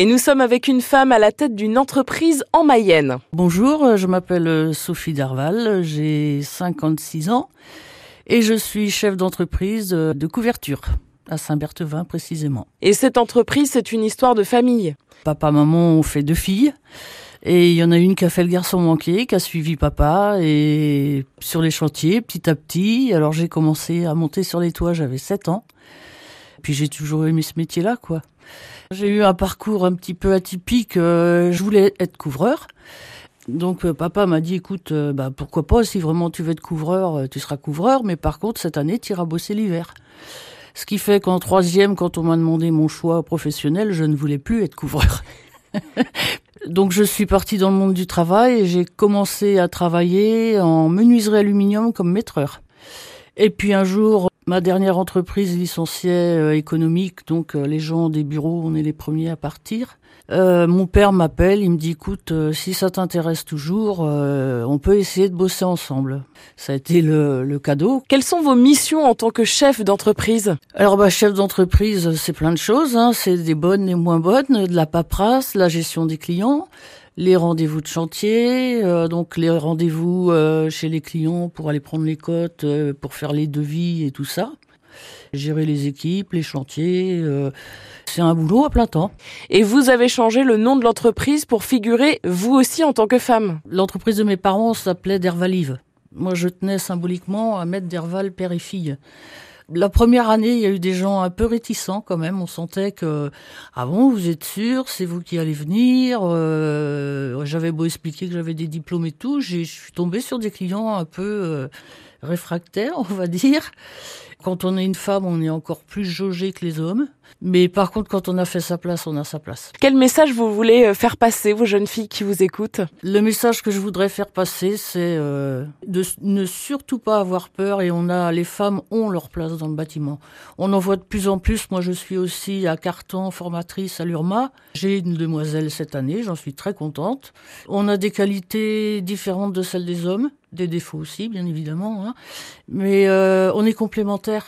Et nous sommes avec une femme à la tête d'une entreprise en Mayenne. Bonjour, je m'appelle Sophie Darval, j'ai 56 ans et je suis chef d'entreprise de couverture à Saint-Berthevin précisément. Et cette entreprise, c'est une histoire de famille. Papa, maman ont fait deux filles. Et il y en a une qui a fait le garçon manqué, qui a suivi papa et sur les chantiers petit à petit. Alors j'ai commencé à monter sur les toits, j'avais 7 ans. Puis j'ai toujours aimé ce métier-là, quoi. J'ai eu un parcours un petit peu atypique. Euh, je voulais être couvreur. Donc euh, papa m'a dit, écoute, euh, bah, pourquoi pas, si vraiment tu veux être couvreur, tu seras couvreur, mais par contre, cette année, tu iras bosser l'hiver. Ce qui fait qu'en troisième, quand on m'a demandé mon choix professionnel, je ne voulais plus être couvreur. Donc je suis partie dans le monde du travail et j'ai commencé à travailler en menuiserie aluminium comme maîtreur. Et puis un jour, ma dernière entreprise licenciait euh, économique, donc euh, les gens des bureaux, on est les premiers à partir. Euh, mon père m'appelle, il me dit écoute, si ça t'intéresse toujours, on peut essayer de bosser ensemble. Ça a été le, le, cadeau. Quelles sont vos missions en tant que chef d'entreprise? Alors bah chef d'entreprise, c'est plein de choses. Hein. C'est des bonnes et moins bonnes, de la paperasse, la gestion des clients les rendez-vous de chantier, euh, donc les rendez-vous euh, chez les clients pour aller prendre les cotes, euh, pour faire les devis et tout ça. Gérer les équipes, les chantiers, c'est un boulot à plein temps. Et vous avez changé le nom de l'entreprise pour figurer vous aussi en tant que femme? L'entreprise de mes parents s'appelait Dervalive. Moi, je tenais symboliquement à mettre Derval père et fille. La première année, il y a eu des gens un peu réticents quand même. On sentait que, ah bon, vous êtes sûr, c'est vous qui allez venir. Euh, j'avais beau expliquer que j'avais des diplômes et tout, je suis tombée sur des clients un peu euh, réfractaires, on va dire. Quand on est une femme, on est encore plus jaugé que les hommes. Mais par contre, quand on a fait sa place, on a sa place. Quel message vous voulez euh, faire passer, vos jeunes filles qui vous écoutent? Le message que je voudrais faire passer, c'est euh, de ne surtout pas avoir peur. Et on a, les femmes ont leur place dans le bâtiment. On en voit de plus en plus. Moi, je suis aussi à Carton, formatrice à l'URMA. J'ai une demoiselle cette année, j'en suis très contente. On a des qualités différentes de celles des hommes des défauts aussi, bien évidemment, hein. mais euh, on est complémentaires.